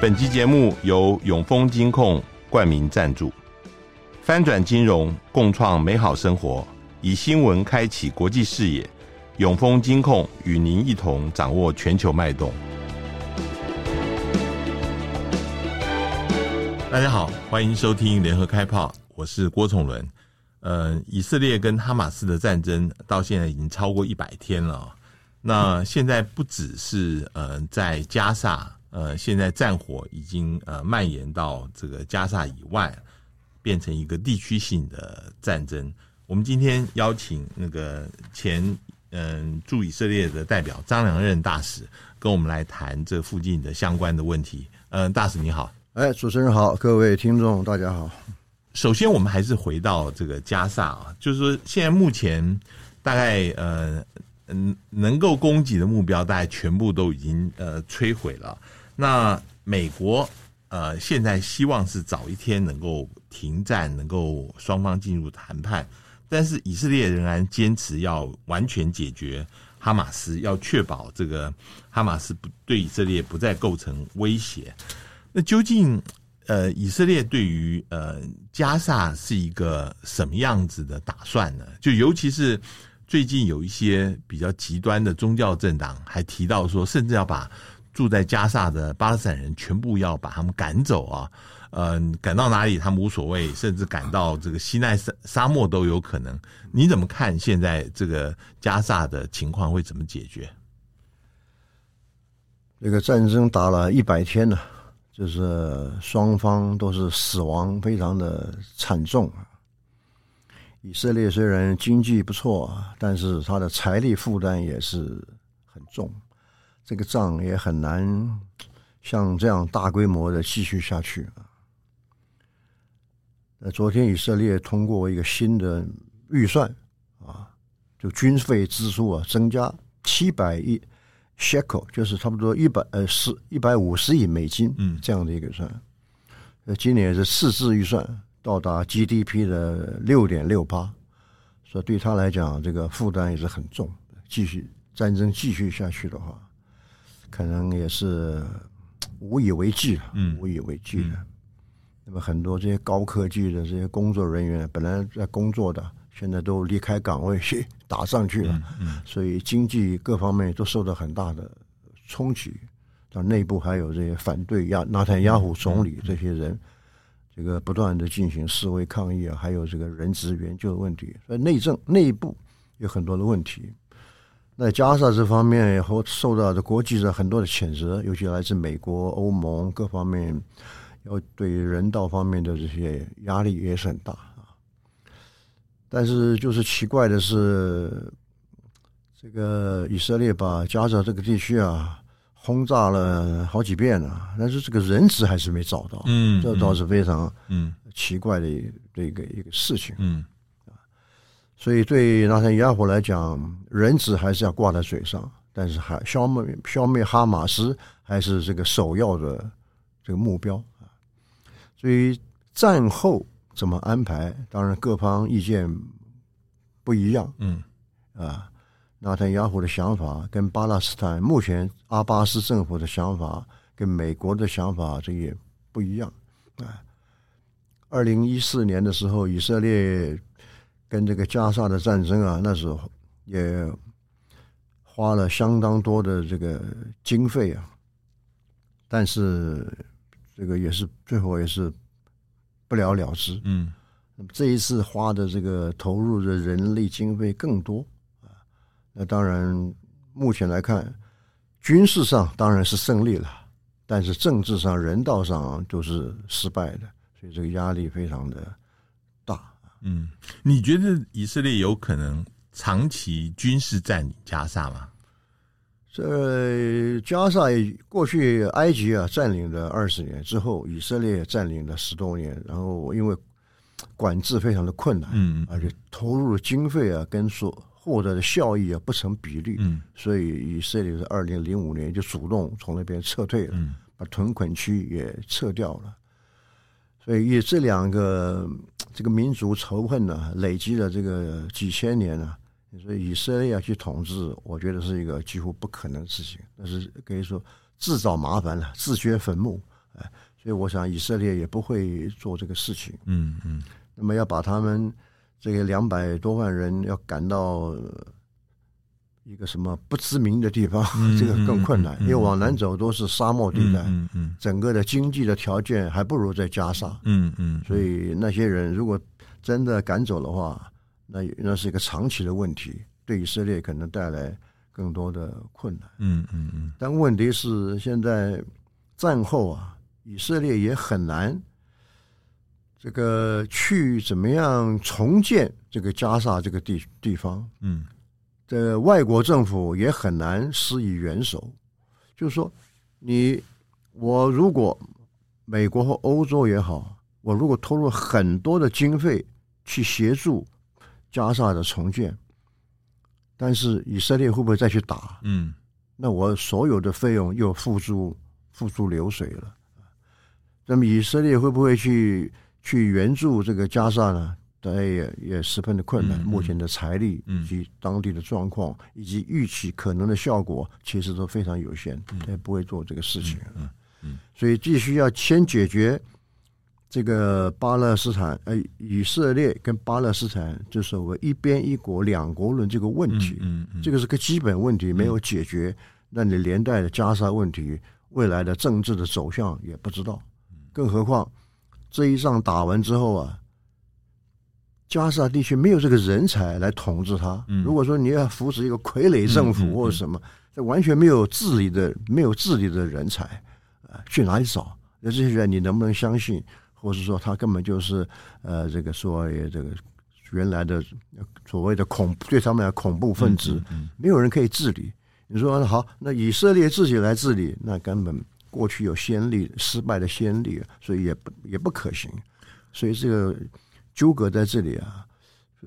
本集节目由永丰金控冠名赞助，翻转金融，共创美好生活，以新闻开启国际视野。永丰金控与您一同掌握全球脉动。大家好，欢迎收听联合开炮，我是郭崇伦。呃，以色列跟哈马斯的战争到现在已经超过一百天了。那现在不只是呃在加沙。呃，现在战火已经呃蔓延到这个加萨以外，变成一个地区性的战争。我们今天邀请那个前嗯驻以色列的代表张良任大使，跟我们来谈这附近的相关的问题。嗯、大使你好，哎，主持人好，各位听众大家好。首先，我们还是回到这个加萨啊，就是说现在目前大概呃嗯能够攻击的目标，大概全部都已经呃摧毁了。那美国呃，现在希望是早一天能够停战，能够双方进入谈判，但是以色列仍然坚持要完全解决哈马斯，要确保这个哈马斯不对以色列不再构成威胁。那究竟呃，以色列对于呃加萨是一个什么样子的打算呢？就尤其是最近有一些比较极端的宗教政党还提到说，甚至要把住在加萨的巴勒斯坦人全部要把他们赶走啊，呃，赶到哪里他们无所谓，甚至赶到这个西奈沙沙漠都有可能。你怎么看现在这个加萨的情况会怎么解决？这个战争打了一百天了，就是双方都是死亡非常的惨重啊。以色列虽然经济不错，但是他的财力负担也是很重。这个仗也很难像这样大规模的继续下去啊！那昨天以色列通过一个新的预算啊，就军费支出啊增加七百亿 shekel，就是差不多一百呃四一百五十亿美金，嗯，这样的一个预算。那今年是赤字预算，到达 GDP 的六点六八，所以对他来讲，这个负担也是很重。继续战争继续下去的话。可能也是无以为继了，嗯，无以为继的。嗯、那么很多这些高科技的这些工作人员，本来在工作的，现在都离开岗位去 打上去了，嗯，嗯，所以经济各方面都受到很大的冲击。到内部还有这些反对亚纳坦雅虎总理这些人，这个不断的进行示威抗议啊，还有这个人质援救的问题，所以内政内部有很多的问题。在加沙这方面，也受到的国际的很多的谴责，尤其来自美国、欧盟各方面，要对人道方面的这些压力也是很大啊。但是就是奇怪的是，这个以色列把加沙这个地区啊轰炸了好几遍了，但是这个人质还是没找到，嗯，这倒是非常嗯奇怪的一个一个事情，嗯。所以对纳坦雅胡来讲，人质还是要挂在嘴上，但是还消灭消灭哈马斯还是这个首要的这个目标啊。所以战后怎么安排，当然各方意见不一样。嗯，啊，纳坦雅胡的想法跟巴勒斯坦目前阿巴斯政府的想法跟美国的想法这也不一样啊。二零一四年的时候，以色列。跟这个加沙的战争啊，那时候也花了相当多的这个经费啊，但是这个也是最后也是不了了之。嗯，那么这一次花的这个投入的人力经费更多啊，那当然目前来看，军事上当然是胜利了，但是政治上、人道上都是失败的，所以这个压力非常的。嗯，你觉得以色列有可能长期军事占领加沙吗？这加沙过去埃及啊占领了二十年之后，以色列占领了十多年，然后因为管制非常的困难，嗯，而且投入的经费啊跟所获得的效益啊不成比例，嗯，所以以色列是二零零五年就主动从那边撤退了，嗯，把屯垦区也撤掉了。所以，以这两个这个民族仇恨呢、啊，累积了这个几千年呢、啊。所以，以色列要去统治，我觉得是一个几乎不可能的事情。但是可以说自找麻烦了，自掘坟墓。哎，所以我想以色列也不会做这个事情。嗯嗯。那么要把他们这个两百多万人要赶到一个什么不知名的地方，嗯、这个更困难，因为往南走都是沙漠地带，嗯嗯，嗯。整个的经济的条件还不如在加沙，嗯嗯，嗯。所以那些人如果真的赶走的话，那那是一个长期的问题，对以色列可能带来更多的困难，嗯嗯嗯。嗯。但问题是，现在战后啊，以色列也很难这个去怎么样重建这个加沙这个地地方，嗯，的外国政府也很难施以援手，就是说，你我如果美国和欧洲也好，我如果投入很多的经费去协助。加沙的重建，但是以色列会不会再去打？嗯，那我所有的费用又付诸付诸流水了。那么以色列会不会去去援助这个加沙呢？当然也也十分的困难。目前的财力以及当地的状况、嗯、以及预期可能的效果，其实都非常有限，他也不会做这个事情。嗯，所以必须要先解决。这个巴勒斯坦，呃，以色列跟巴勒斯坦，就所谓一边一国两国论这个问题，嗯，嗯，嗯这个是个基本问题，没有解决，那你连带的加沙问题，未来的政治的走向也不知道。更何况这一仗打完之后啊，加沙地区没有这个人才来统治它。如果说你要扶持一个傀儡政府或者什么，这完全没有治理的，没有治理的人才，啊，去哪里找？那这些人你能不能相信？或是说他根本就是呃，这个所谓这个原来的所谓的恐对他们来恐怖分子，没有人可以治理。你说好，那以色列自己来治理，那根本过去有先例，失败的先例，所以也不也不可行。所以这个纠葛在这里啊，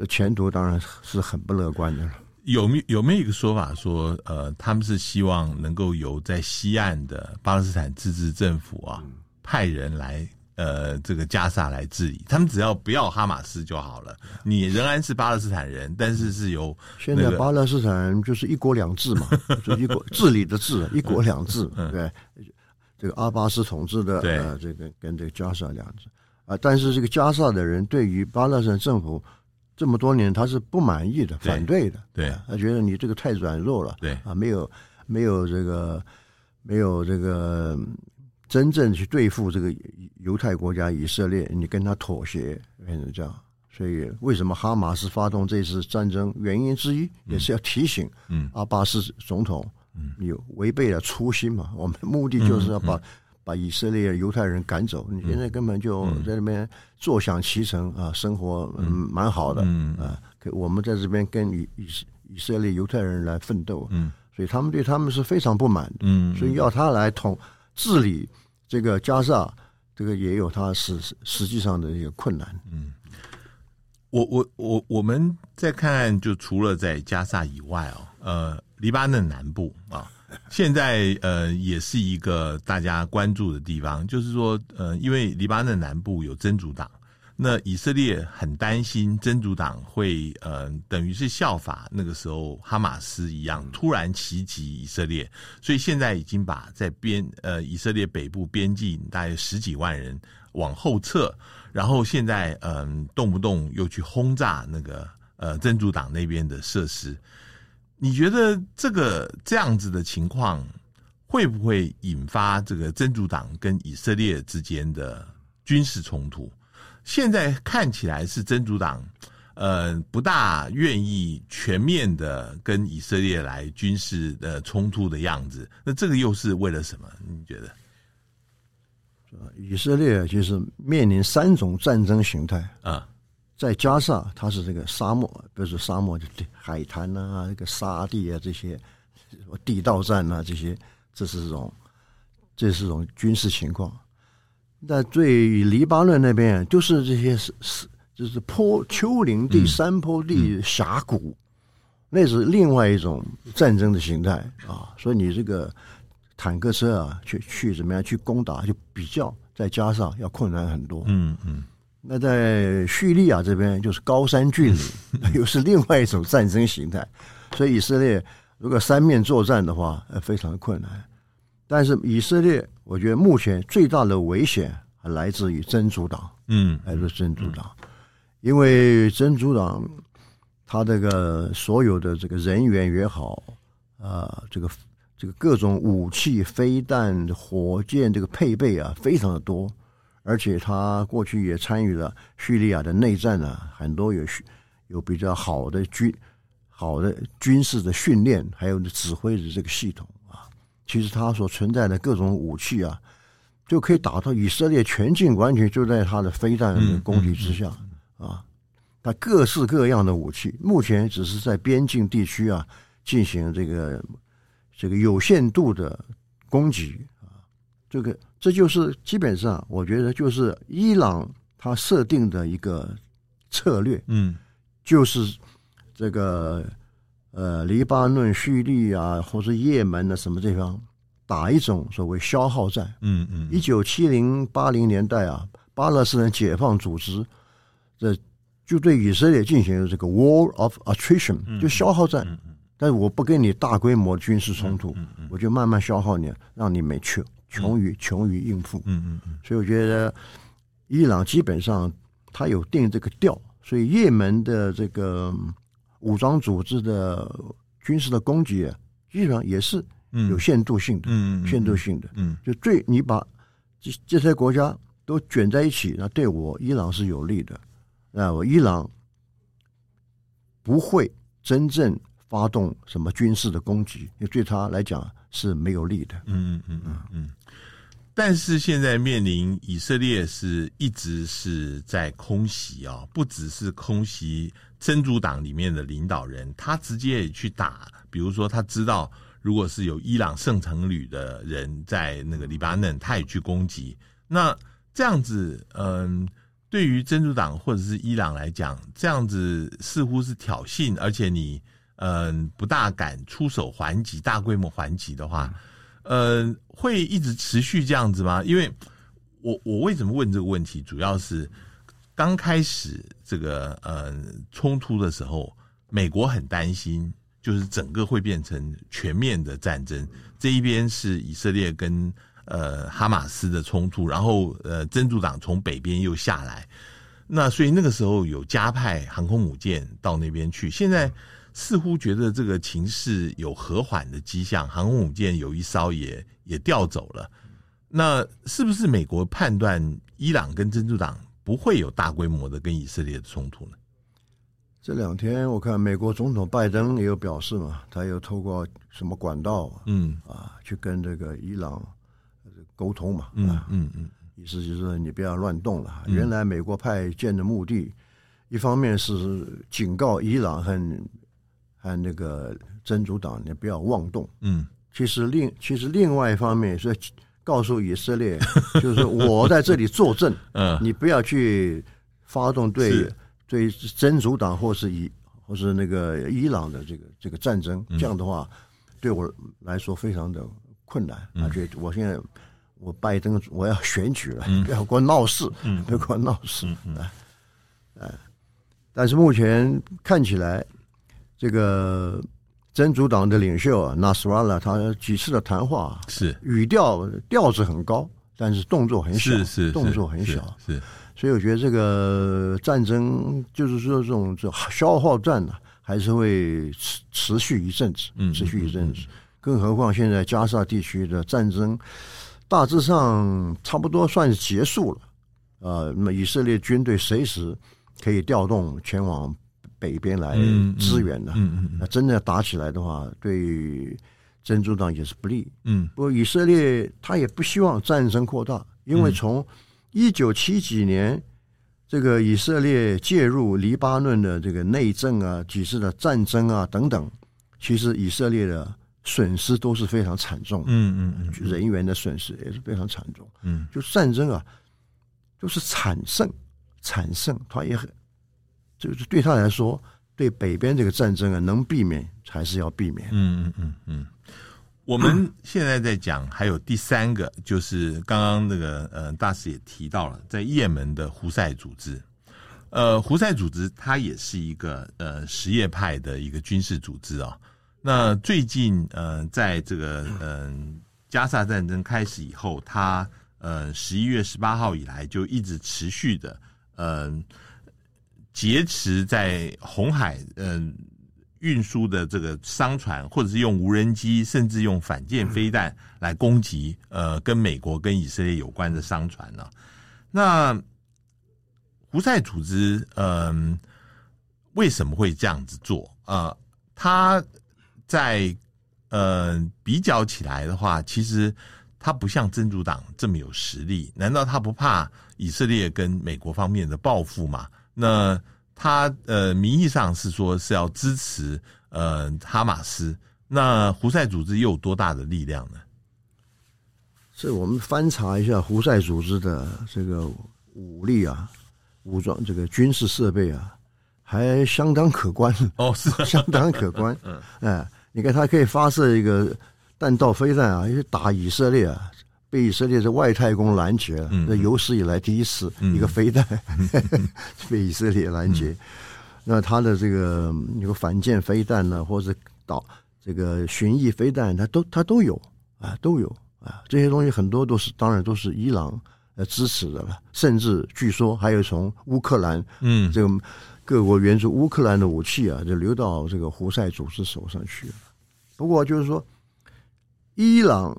前途当然是很不乐观的了。有没有没有一个说法说，呃，他们是希望能够由在西岸的巴勒斯坦自治政府啊派人来。呃，这个加萨来治理，他们只要不要哈马斯就好了。你仍然是巴勒斯坦人，但是是由、那个、现在巴勒斯坦就是一国两制嘛，就一国治理的治，一国两制，对，这个阿巴斯统治的对呃，这个跟这个加沙两制啊，但是这个加萨的人对于巴勒斯坦政府这么多年他是不满意的，反对的，对，啊、他觉得你这个太软弱了，对啊，没有没有这个没有这个。真正去对付这个犹太国家以色列，你跟他妥协变成这样，所以为什么哈马斯发动这次战争？原因之一也是要提醒，嗯，阿巴斯总统，嗯，你违背了初心嘛。我们目的就是要把把以色列犹太人赶走。你现在根本就在那边坐享其成啊，生活嗯蛮好的，嗯啊，可我们在这边跟以以以色列犹太人来奋斗，嗯，所以他们对他们是非常不满的，嗯，所以要他来统治理。这个加萨，这个也有他实实际上的一个困难。嗯，我我我我们再看看，就除了在加萨以外哦，呃，黎巴嫩南部啊，现在呃也是一个大家关注的地方，就是说呃，因为黎巴嫩南部有真主党。那以色列很担心真主党会呃，等于是效法那个时候哈马斯一样，突然袭击以色列，所以现在已经把在边呃以色列北部边境大约十几万人往后撤，然后现在嗯、动不动又去轰炸那个呃真主党那边的设施，你觉得这个这样子的情况会不会引发这个真主党跟以色列之间的军事冲突？现在看起来是真主党，呃，不大愿意全面的跟以色列来军事的冲突的样子。那这个又是为了什么？你觉得？以色列就是面临三种战争形态啊，在加上，它是这个沙漠，比如说沙漠的海滩啊，这个沙地啊，这些地道战啊，这些，这是这种，这是种军事情况。在最黎巴嫩那边，就是这些是是就是坡丘陵地、山坡地、峡谷，那是另外一种战争的形态啊。所以你这个坦克车啊，去去怎么样去攻打，就比较再加上要困难很多。嗯嗯。那在叙利亚这边，就是高山峻岭，又是另外一种战争形态。所以以色列如果三面作战的话，呃，非常的困难。但是以色列，我觉得目前最大的危险还来自于真主党，嗯，来自真主党，因为真主党他这个所有的这个人员也好，啊，这个这个各种武器、飞弹、火箭这个配备啊，非常的多，而且他过去也参与了叙利亚的内战啊，很多有有比较好的军好的军事的训练，还有指挥的这个系统啊，其实他所存在的各种武器啊，就可以打到以色列全境，完全就在他的飞弹的攻击之下啊。他各式各样的武器，目前只是在边境地区啊进行这个这个有限度的攻击啊。这个这就是基本上，我觉得就是伊朗他设定的一个策略，嗯。就是这个呃，黎巴嫩、叙利亚或者也门的什么地方打一种所谓消耗战。嗯嗯。一九七零八零年代啊，巴勒斯坦解放组织这就对以色列进行了这个 war of attrition，就消耗战。但是我不跟你大规模军事冲突，我就慢慢消耗你，让你没穷穷于穷于应付。嗯嗯嗯。所以我觉得伊朗基本上他有定这个调。所以，也门的这个武装组织的军事的攻击啊，基本上也是有限度性的，嗯，限度性的，嗯，就最你把这这些国家都卷在一起，那对我伊朗是有利的。那我伊朗不会真正发动什么军事的攻击，因为对他来讲是没有利的。嗯嗯嗯嗯嗯。但是现在面临以色列是一直是在空袭啊，不只是空袭真主党里面的领导人，他直接也去打。比如说，他知道如果是有伊朗圣城旅的人在那个黎巴嫩，他也去攻击。那这样子，嗯，对于真主党或者是伊朗来讲，这样子似乎是挑衅，而且你嗯不大敢出手还击，大规模还击的话。呃，会一直持续这样子吗？因为我我为什么问这个问题，主要是刚开始这个呃冲突的时候，美国很担心，就是整个会变成全面的战争。这一边是以色列跟呃哈马斯的冲突，然后呃真主党从北边又下来，那所以那个时候有加派航空母舰到那边去。现在。似乎觉得这个情势有和缓的迹象，航空母舰有一艘也也调走了。那是不是美国判断伊朗跟珍珠党不会有大规模的跟以色列的冲突呢？这两天我看美国总统拜登也有表示嘛，他有透过什么管道，嗯啊，去跟这个伊朗沟通嘛，嗯嗯嗯，意思就是说你不要乱动了。原来美国派舰的目的，一方面是警告伊朗很。和那个真主党，你不要妄动。嗯，其实另其实另外一方面是告诉以色列，就是我在这里作证，嗯，你不要去发动对对真主党或是以或是那个伊朗的这个这个战争，这样的话对我来说非常的困难。而且我现在我拜登我要选举了，不要给我闹事，不要给我闹事，啊，但是目前看起来。这个真主党的领袖啊，纳斯拉拉，他几次的谈话是语调调子很高，但是动作很小，是是动作很小，是。所以我觉得这个战争就是说这种这消耗战呢，还是会持持续一阵子，持续一阵子。更何况现在加沙地区的战争大致上差不多算是结束了啊，那么以色列军队随时可以调动前往。北边来支援的，嗯嗯，那真的打起来的话，对真主党也是不利。嗯，不过以色列他也不希望战争扩大，因为从一九七几年这个以色列介入黎巴嫩的这个内政啊，几次的战争啊等等，其实以色列的损失都是非常惨重。嗯嗯嗯，人员的损失也是非常惨重。嗯，就战争啊，就是惨胜，惨胜，他也很。就是对他来说，对北边这个战争啊，能避免还是要避免。嗯嗯嗯嗯。我们 现在在讲，还有第三个，就是刚刚那个呃大使也提到了，在也门的胡塞组织。呃，胡塞组织它也是一个呃什叶派的一个军事组织啊。那最近呃，在这个嗯、呃、加沙战争开始以后，它呃十一月十八号以来就一直持续的呃劫持在红海嗯。运输的这个商船，或者是用无人机，甚至用反舰飞弹来攻击，呃，跟美国、跟以色列有关的商船呢？那胡塞组织，嗯、为什么会这样子做？呃，他在呃比较起来的话，其实他不像真主党这么有实力。难道他不怕以色列跟美国方面的报复吗？那？他呃，名义上是说是要支持呃哈马斯，那胡塞组织又有多大的力量呢？所以我们翻查一下胡塞组织的这个武力啊，武装这个军事设备啊，还相当可观哦，是 相当可观。嗯，哎，你看它可以发射一个弹道飞弹啊，去打以色列啊。被以色列的外太空拦截了，那有史以来第一次一个飞弹、嗯、被以色列拦截。嗯、那他的这个有反舰飞弹呢，或者导这个巡弋飞弹，它都它都有啊，都有啊。这些东西很多都是当然都是伊朗呃支持的了，甚至据说还有从乌克兰嗯这个各国援助乌克兰的武器啊，就流到这个胡塞组织手上去了。不过就是说，伊朗。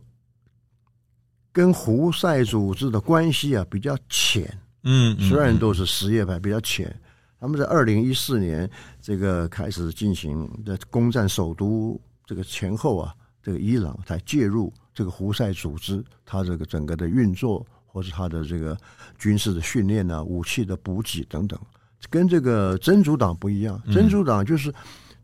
跟胡塞组织的关系啊比较浅，嗯，虽然都是什叶派，比较浅。他们在二零一四年这个开始进行的攻占首都这个前后啊，这个伊朗才介入这个胡塞组织，它这个整个的运作或是它的这个军事的训练啊、武器的补给等等，跟这个真主党不一样。真主党就是，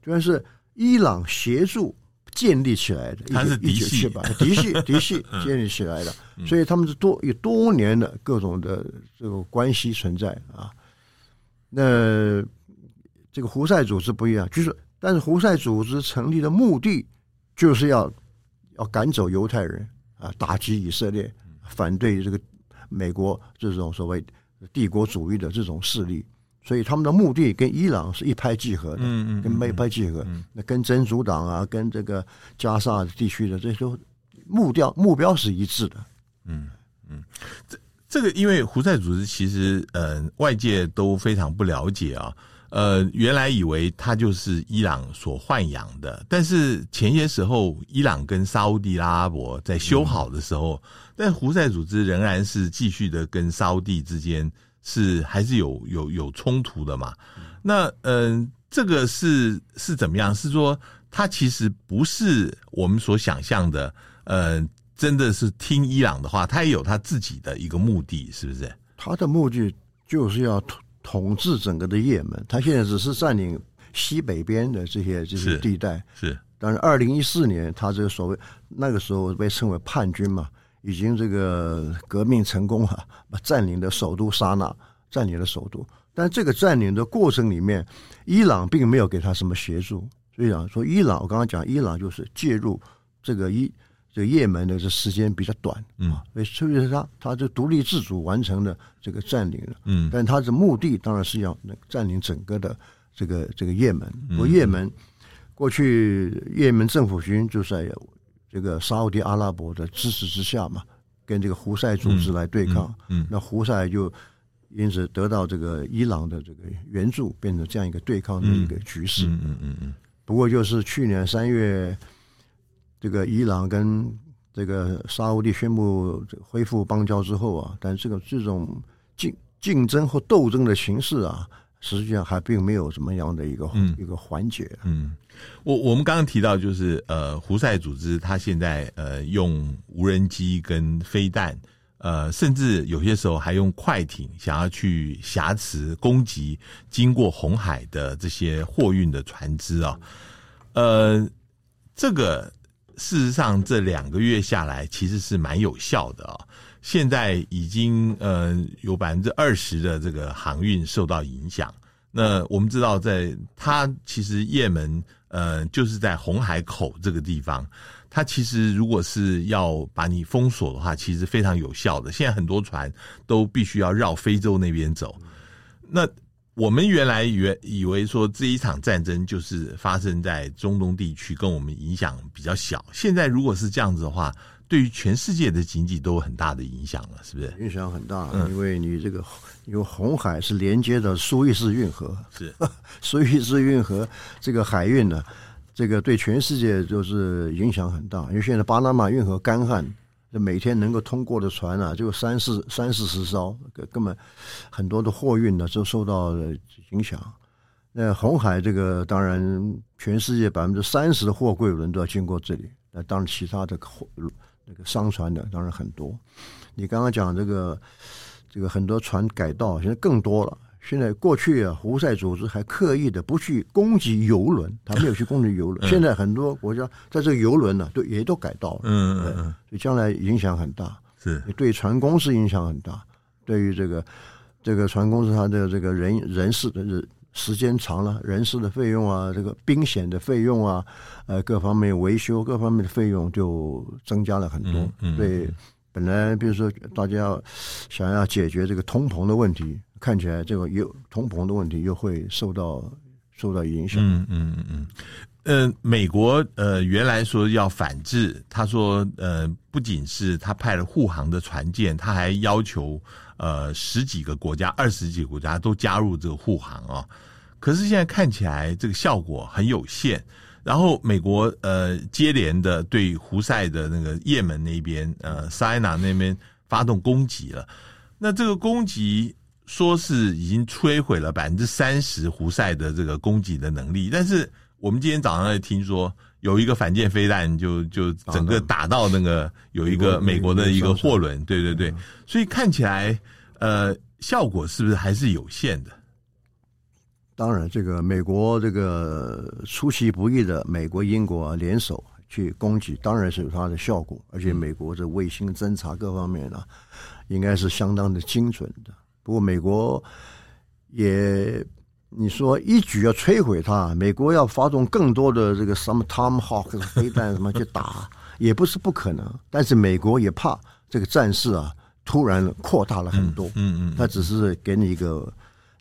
主要是伊朗协助。建立起来的，它是嫡系吧？嫡系 嫡系建立起来的，所以他们是多有多年的各种的这个关系存在啊。那这个胡塞组织不一样，就是但是胡塞组织成立的目的就是要要赶走犹太人啊，打击以色列，反对这个美国这种所谓帝国主义的这种势力。所以他们的目的跟伊朗是一拍即合的，嗯嗯，跟一拍即合。那跟真主党啊，跟这个加沙地区的这些目标目标是一致的。嗯嗯，这这个因为胡塞组织其实呃外界都非常不了解啊，呃原来以为他就是伊朗所豢养的，但是前些时候伊朗跟沙乌地阿拉伯在修好的时候，但胡塞组织仍然是继续的跟沙乌地之间。是还是有有有冲突的嘛？那嗯、呃，这个是是怎么样？是说他其实不是我们所想象的，呃，真的是听伊朗的话，他也有他自己的一个目的，是不是？他的目的就是要统统治整个的也门，他现在只是占领西北边的这些这些地带。是，是但是二零一四年，他这个所谓那个时候被称为叛军嘛。已经这个革命成功了，占领的首都沙那，占领了首都。但这个占领的过程里面，伊朗并没有给他什么协助。所以讲说，伊朗我刚刚讲，伊朗就是介入这个伊这个也门的这时间比较短，嗯，所以他他就独立自主完成了这个占领了，嗯，但他的目的当然是要占领整个的这个这个也门。不过也门过去也门政府军就在。这个沙乌地阿拉伯的支持之下嘛，跟这个胡塞组织来对抗，嗯，嗯嗯那胡塞就因此得到这个伊朗的这个援助，变成这样一个对抗的一个局势，嗯嗯嗯。嗯不过就是去年三月，这个伊朗跟这个沙乌地宣布恢复邦交之后啊，但这个这种竞竞争和斗争的形式啊。实际上还并没有什么样的一个、嗯、一个缓解。嗯，我我们刚刚提到就是呃，胡塞组织他现在呃用无人机跟飞弹，呃，甚至有些时候还用快艇想要去挟持攻击经过红海的这些货运的船只啊。呃，这个事实上这两个月下来其实是蛮有效的啊。现在已经呃有百分之二十的这个航运受到影响。那我们知道，在它其实也门呃就是在红海口这个地方，它其实如果是要把你封锁的话，其实非常有效的。现在很多船都必须要绕非洲那边走。那我们原来原以为说这一场战争就是发生在中东地区，跟我们影响比较小。现在如果是这样子的话，对于全世界的经济都有很大的影响了，是不是？影响很大，因为你这个因为红海是连接的苏伊士运河，是 苏伊士运河这个海运呢，这个对全世界就是影响很大。因为现在巴拿马运河干旱，每天能够通过的船啊，就三四三四十艘，根本很多的货运呢就受到影响。那红海这个当然，全世界百分之三十的货柜轮都要经过这里。那当然，其他的货那个商船的当然很多。你刚刚讲这个这个很多船改道，现在更多了。现在过去啊，胡塞组织还刻意的不去攻击游轮，他没有去攻击游轮。现在很多国家在这个游轮呢，都也都改道了。嗯嗯嗯，所以将来影响很大。是，对船公司影响很大。对于这个这个船公司，它的这个人人事的日。时间长了，人事的费用啊，这个兵险的费用啊，呃，各方面维修各方面的费用就增加了很多。嗯，嗯，对，本来比如说大家要想要解决这个通膨的问题，看起来这个又通膨的问题又会受到受到影响。嗯嗯嗯嗯。呃，美国呃原来说要反制，他说呃不仅是他派了护航的船舰，他还要求。呃，十几个国家、二十几个国家都加入这个护航啊，可是现在看起来这个效果很有限。然后美国呃接连的对胡塞的那个也门那边呃塞纳那边发动攻击了，那这个攻击说是已经摧毁了百分之三十胡塞的这个攻击的能力，但是我们今天早上也听说有一个反舰飞弹就就整个打到那个有一个美国的一个货轮，对对对，所以看起来。呃，效果是不是还是有限的？当然，这个美国这个出其不意的美国、英国联手去攻击，当然是有它的效果。而且，美国的卫星侦察各方面呢、啊，应该是相当的精准的。不过，美国也你说一举要摧毁它，美国要发动更多的这个什么 Tomahawk 飞弹什么去打，也不是不可能。但是，美国也怕这个战事啊。突然扩大了很多，嗯嗯，嗯，他只是给你一个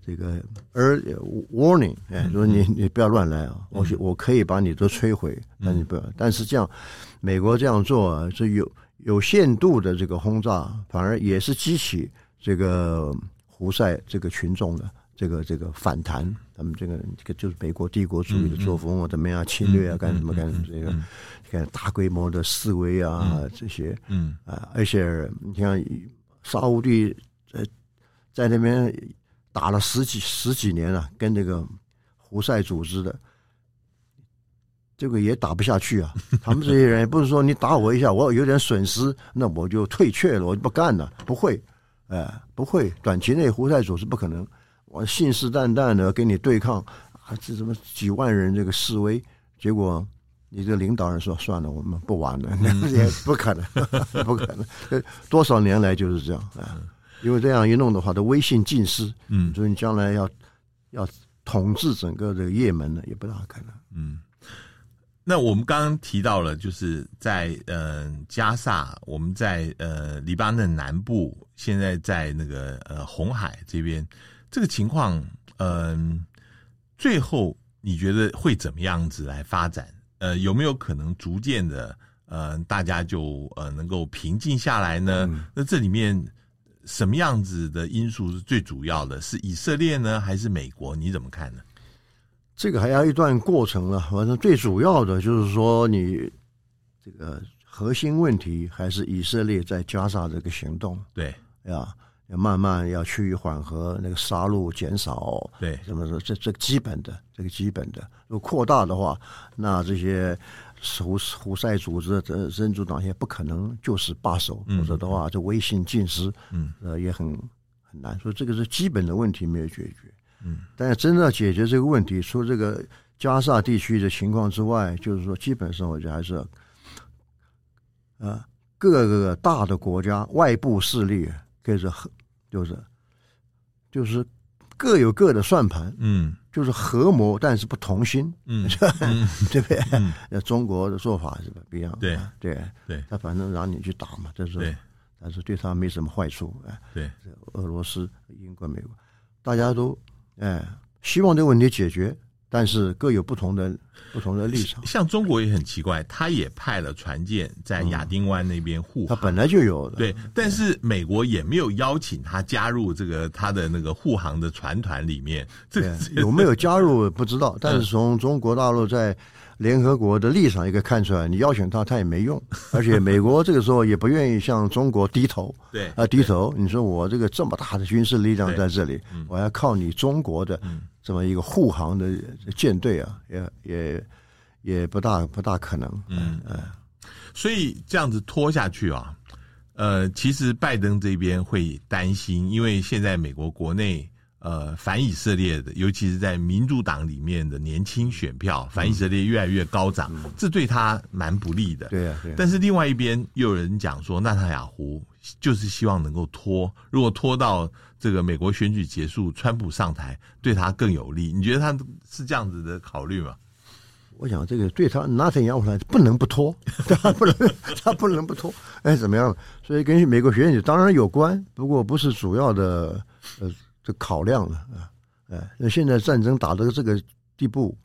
这个 early warning，哎，说你你不要乱来啊，我我可以把你都摧毁，但你不要。但是这样，美国这样做是有有限度的这个轰炸，反而也是激起这个胡塞这个群众的这个这个反弹。他们这个这个就是美国帝国主义的作风啊，怎么样侵略啊，干什么干什么这个。看大规模的示威啊，嗯、这些，嗯啊，而且你像沙乌地在在那边打了十几十几年了，跟这个胡塞组织的，这个也打不下去啊。他们这些人也不是说你打我一下，我有点损失，那我就退却了，我就不干了，不会，哎，不会，短期内胡塞组织不可能，我信誓旦旦的跟你对抗啊，这什么几万人这个示威，结果。你这领导人说算了，我们不玩了，那 也不可能，不可能。多少年来就是这样啊，因为这样一弄的话，都威信尽失。嗯，所以你将来要要统治整个这个也门呢，也不大可能。嗯，那我们刚刚提到了，就是在呃加萨，我们在呃黎巴嫩南部，现在在那个呃红海这边，这个情况，嗯、呃，最后你觉得会怎么样子来发展？呃，有没有可能逐渐的，呃，大家就呃能够平静下来呢？嗯、那这里面什么样子的因素是最主要的？是以色列呢，还是美国？你怎么看呢？这个还要一段过程了。反正最主要的就是说，你这个核心问题还是以色列在加沙这个行动，对呀。要慢慢要趋于缓和，那个杀戮减少，对，怎么说？这这基本的，这个基本的。如果扩大的话，那这些胡胡塞组织的真主党也不可能就是罢手，否则的话，这威信尽失，嗯，呃，也很很难。所以这个是基本的问题没有解决，嗯。但是真的要解决这个问题，除了这个加沙地区的情况之外，就是说，基本上我觉得还是，呃，各个大的国家外部势力。就是和，就是，就是各有各的算盘，嗯，就是合谋，但是不同心，嗯，对不对？中国的做法是不一样，对对对，他反正让你去打嘛，这是，对。但是对他没什么坏处，哎，对，俄罗斯、英国、美国，大家都哎希望这个问题解决，但是各有不同的不同的立场。像中国也很奇怪，他也派了船舰在亚丁湾那边护航，他本来就有的。对，但是美国也没有邀请他加入这个他的那个护航的船团里面。这有没有加入 不知道，但是从中国大陆在联合国的立场也可以看出来，你邀请他他也没用，而且美国这个时候也不愿意向中国低头。对啊，低头。你说我这个这么大的军事力量在这里，我要靠你中国的。这么一个护航的舰队啊，也也也不大不大可能。嗯嗯，所以这样子拖下去啊，呃，其实拜登这边会担心，因为现在美国国内呃反以色列的，尤其是在民主党里面的年轻选票，反以色列越来越高涨，嗯、这对他蛮不利的。对啊，对啊。但是另外一边又有人讲说，纳塔雅胡就是希望能够拖，如果拖到。这个美国选举结束，川普上台对他更有利，你觉得他是这样子的考虑吗？我想这个对他纳坦雅胡来不能不拖，他不能他不能不拖，哎，怎么样？所以跟美国选举当然有关，不过不是主要的呃这考量了啊，哎，那现在战争打到这个地步。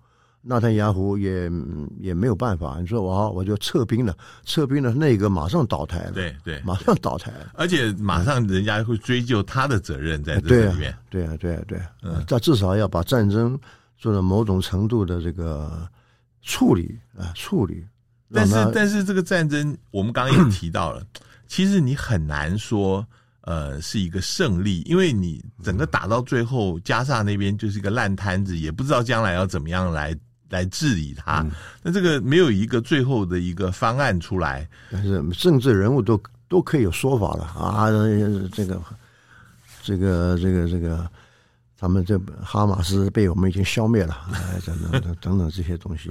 纳坦雅胡也也没有办法，你说我好，我就撤兵了，撤兵了，那个马上倒台了，对对，马上倒台了，而且马上人家会追究他的责任在这里面，对啊，对啊，对啊，嗯，他至少要把战争做到某种程度的这个处理啊，处理。但是但是这个战争，我们刚刚也提到了，其实你很难说。呃，是一个胜利，因为你整个打到最后，加萨那边就是一个烂摊子，也不知道将来要怎么样来来治理它。嗯、那这个没有一个最后的一个方案出来，但是政治人物都都可以有说法了。啊，这个这个这个这个，他们这哈马斯被我们已经消灭了，哎，等等等等等这些东西。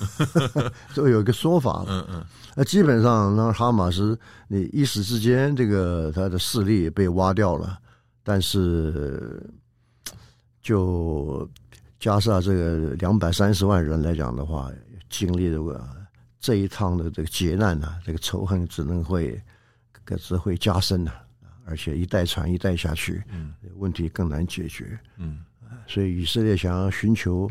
都有一个说法，嗯嗯，那基本上，那哈马斯，你一时之间，这个他的势力被挖掉了，但是就加上这个两百三十万人来讲的话，经历这个这一趟的这个劫难呢，这个仇恨只能会，只会加深了，而且一代传一代下去，嗯，问题更难解决，嗯，所以以色列想要寻求。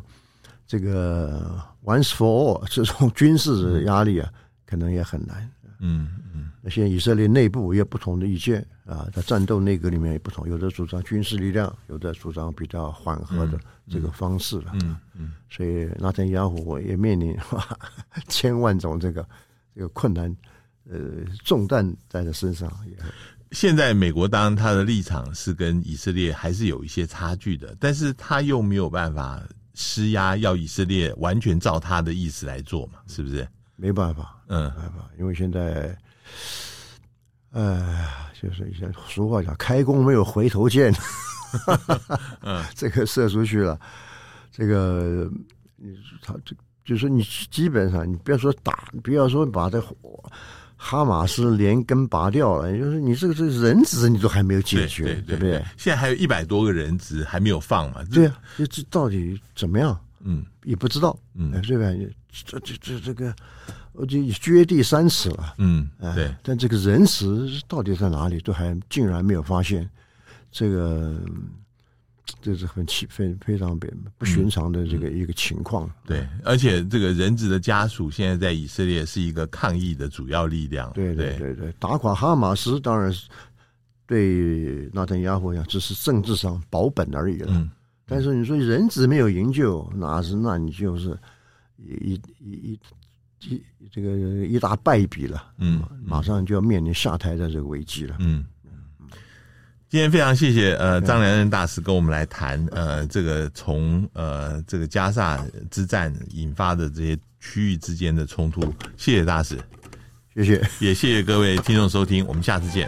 这个 once for all 这种军事的压力啊，可能也很难。嗯嗯，那现在以色列内部也有不同的意见啊，在战斗内阁里面也不同，有的主张军事力量，有的主张比较缓和的这个方式了。嗯嗯，所以纳坦雅虎也面临 千万种这个这个困难，呃，重担在他身上。现在美国当然他的立场是跟以色列还是有一些差距的，但是他又没有办法。施压要以色列完全照他的意思来做嘛？是不是？没办法，嗯，没办法，因为现在，哎，就是一些俗话讲“开弓没有回头箭”，嗯，这个射出去了，这个你他这就是你基本上你不要说打，不要说把这火。哈马斯连根拔掉了，就是你这个这个人质你都还没有解决，对不对？现在还有一百多个人质还没有放嘛？对啊，这这到底怎么样？嗯，也不知道，嗯，对吧？这这这这个，我就掘地三尺了，嗯，对。但这个人质到底在哪里，都还竟然没有发现，这个。这是很奇非非常不不寻常的这个一个情况。嗯、对，而且这个人质的家属现在在以色列是一个抗议的主要力量。对对对对，打垮哈马斯当然是对纳坦雅胡讲，只是政治上保本而已了。嗯、但是你说人质没有营救，那是那你就是一一一一这个一大败笔了。嗯，马上就要面临下台的这个危机了。嗯。今天非常谢谢呃张良任大使跟我们来谈呃这个从呃这个加萨之战引发的这些区域之间的冲突，谢谢大使，谢谢，也谢谢各位听众收听，我们下次见。